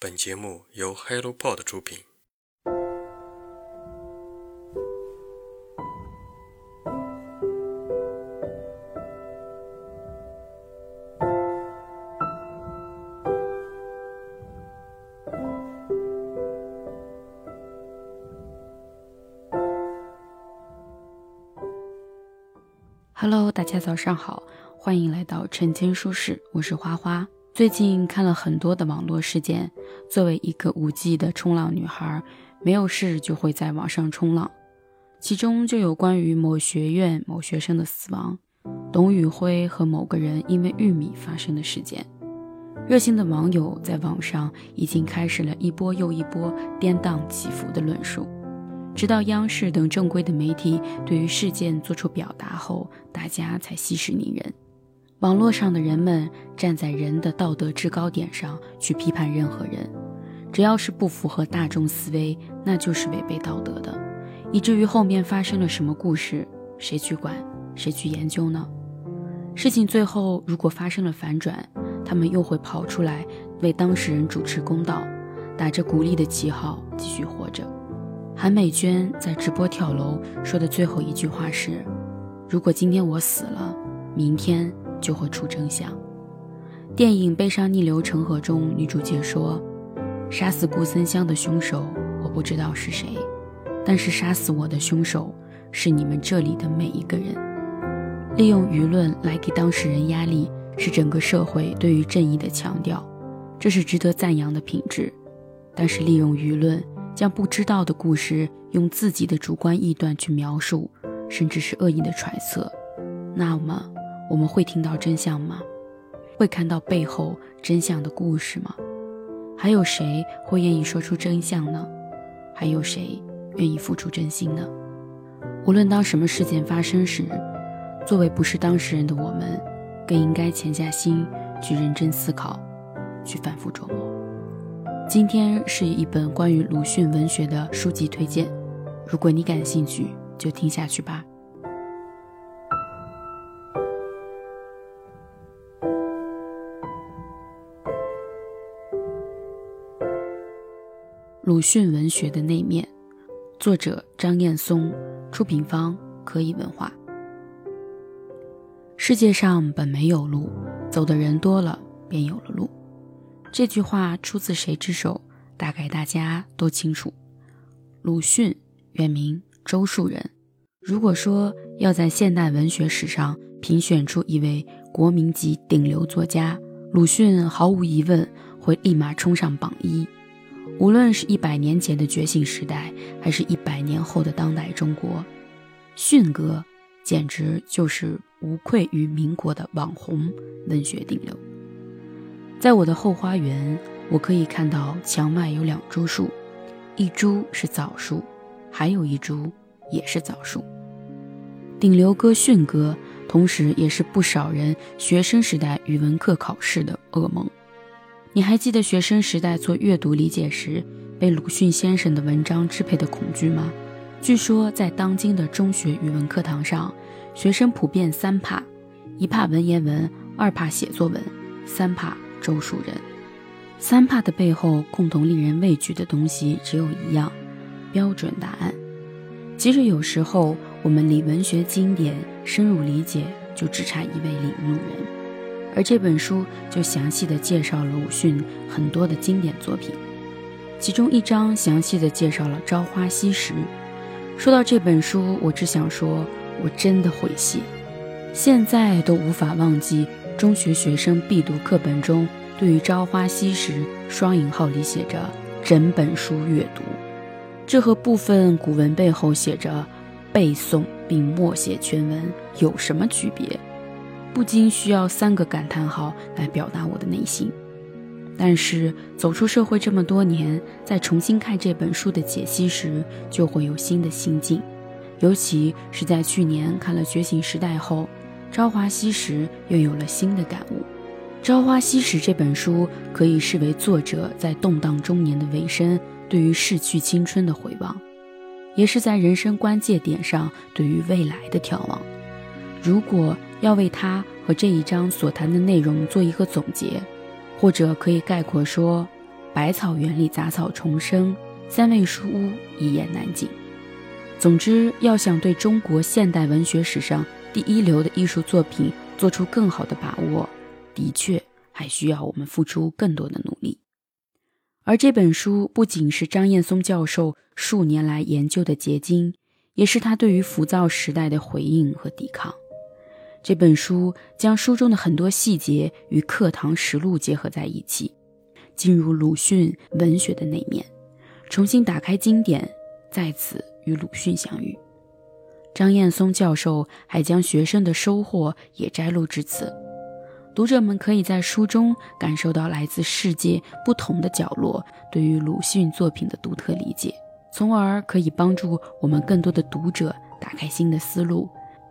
本节目由 HelloPod 出品。Hello，大家早上好，欢迎来到晨间书室，我是花花。最近看了很多的网络事件，作为一个五 G 的冲浪女孩，没有事就会在网上冲浪，其中就有关于某学院某学生的死亡，董宇辉和某个人因为玉米发生的事件。热心的网友在网上已经开始了一波又一波颠宕起伏的论述，直到央视等正规的媒体对于事件做出表达后，大家才息事宁人。网络上的人们站在人的道德制高点上去批判任何人，只要是不符合大众思维，那就是违背道德的。以至于后面发生了什么故事，谁去管，谁去研究呢？事情最后如果发生了反转，他们又会跑出来为当事人主持公道，打着鼓励的旗号继续活着。韩美娟在直播跳楼说的最后一句话是：“如果今天我死了，明天。”就会出真相。电影《悲伤逆流成河》中，女主角说：“杀死顾森湘的凶手，我不知道是谁，但是杀死我的凶手是你们这里的每一个人。”利用舆论来给当事人压力，是整个社会对于正义的强调，这是值得赞扬的品质。但是，利用舆论将不知道的故事用自己的主观臆断去描述，甚至是恶意的揣测，那么。我们会听到真相吗？会看到背后真相的故事吗？还有谁会愿意说出真相呢？还有谁愿意付出真心呢？无论当什么事件发生时，作为不是当事人的我们，更应该潜下心去认真思考，去反复琢磨。今天是一本关于鲁迅文学的书籍推荐，如果你感兴趣，就听下去吧。鲁迅文学的那面，作者张燕松，出品方可以文化。世界上本没有路，走的人多了，便有了路。这句话出自谁之手？大概大家都清楚。鲁迅原名周树人。如果说要在现代文学史上评选出一位国民级顶流作家，鲁迅毫无疑问会立马冲上榜一。无论是一百年前的觉醒时代，还是一百年后的当代中国，迅哥简直就是无愧于民国的网红文学顶流。在我的后花园，我可以看到墙外有两株树，一株是枣树，还有一株也是枣树。顶流哥迅哥，同时也是不少人学生时代语文课考试的噩梦。你还记得学生时代做阅读理解时被鲁迅先生的文章支配的恐惧吗？据说在当今的中学语文课堂上，学生普遍三怕：一怕文言文，二怕写作文，三怕周树人。三怕的背后，共同令人畏惧的东西只有一样：标准答案。其实有时候，我们离文学经典深入理解，就只差一位领路人。而这本书就详细的介绍了鲁迅很多的经典作品，其中一章详细的介绍了《朝花夕拾》。说到这本书，我只想说，我真的会谢，现在都无法忘记中学学生必读课本中对于《朝花夕拾》双引号里写着“整本书阅读”，这和部分古文背后写着“背诵并默写全文”有什么区别？不禁需要三个感叹号来表达我的内心，但是走出社会这么多年，在重新看这本书的解析时，就会有新的心境。尤其是在去年看了《觉醒时代》后，《朝花夕拾》又有了新的感悟。《朝花夕拾》这本书可以视为作者在动荡中年的尾声，对于逝去青春的回望，也是在人生关键点上对于未来的眺望。如果要为他和这一章所谈的内容做一个总结，或者可以概括说，百草园里杂草丛生，三味书屋一言难尽。总之，要想对中国现代文学史上第一流的艺术作品做出更好的把握，的确还需要我们付出更多的努力。而这本书不仅是张燕松教授数年来研究的结晶，也是他对于浮躁时代的回应和抵抗。这本书将书中的很多细节与课堂实录结合在一起，进入鲁迅文学的那面，重新打开经典，在此与鲁迅相遇。张燕松教授还将学生的收获也摘录至此。读者们可以在书中感受到来自世界不同的角落对于鲁迅作品的独特理解，从而可以帮助我们更多的读者打开新的思路，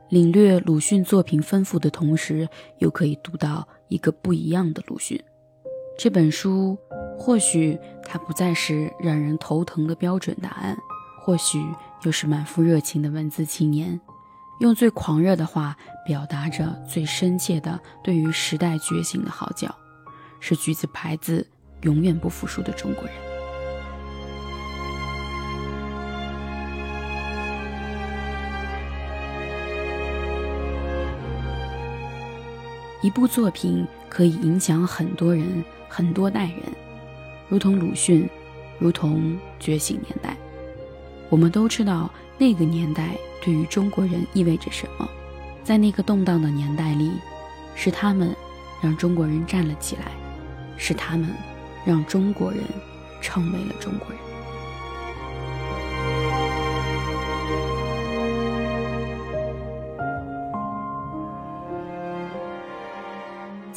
领略鲁迅作品丰富的同时，又可以读到一个不一样的鲁迅。这本书或许它不再是让人头疼的标准答案，或许又是满腹热情的文字青年。用最狂热的话表达着最深切的对于时代觉醒的号角，是橘子牌子永远不服输的中国人。一部作品可以影响很多人、很多代人，如同鲁迅，如同觉醒年代。我们都知道那个年代。对于中国人意味着什么？在那个动荡的年代里，是他们让中国人站了起来，是他们让中国人成为了中国人。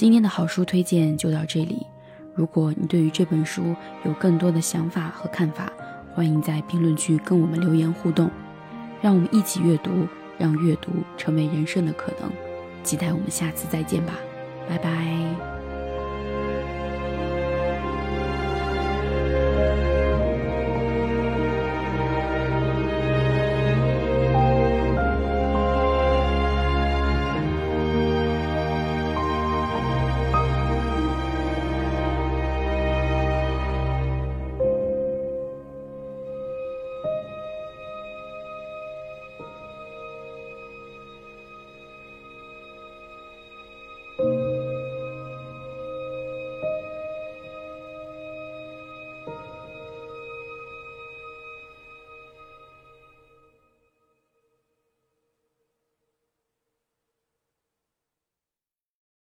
今天的好书推荐就到这里。如果你对于这本书有更多的想法和看法，欢迎在评论区跟我们留言互动。让我们一起阅读，让阅读成为人生的可能。期待我们下次再见吧，拜拜。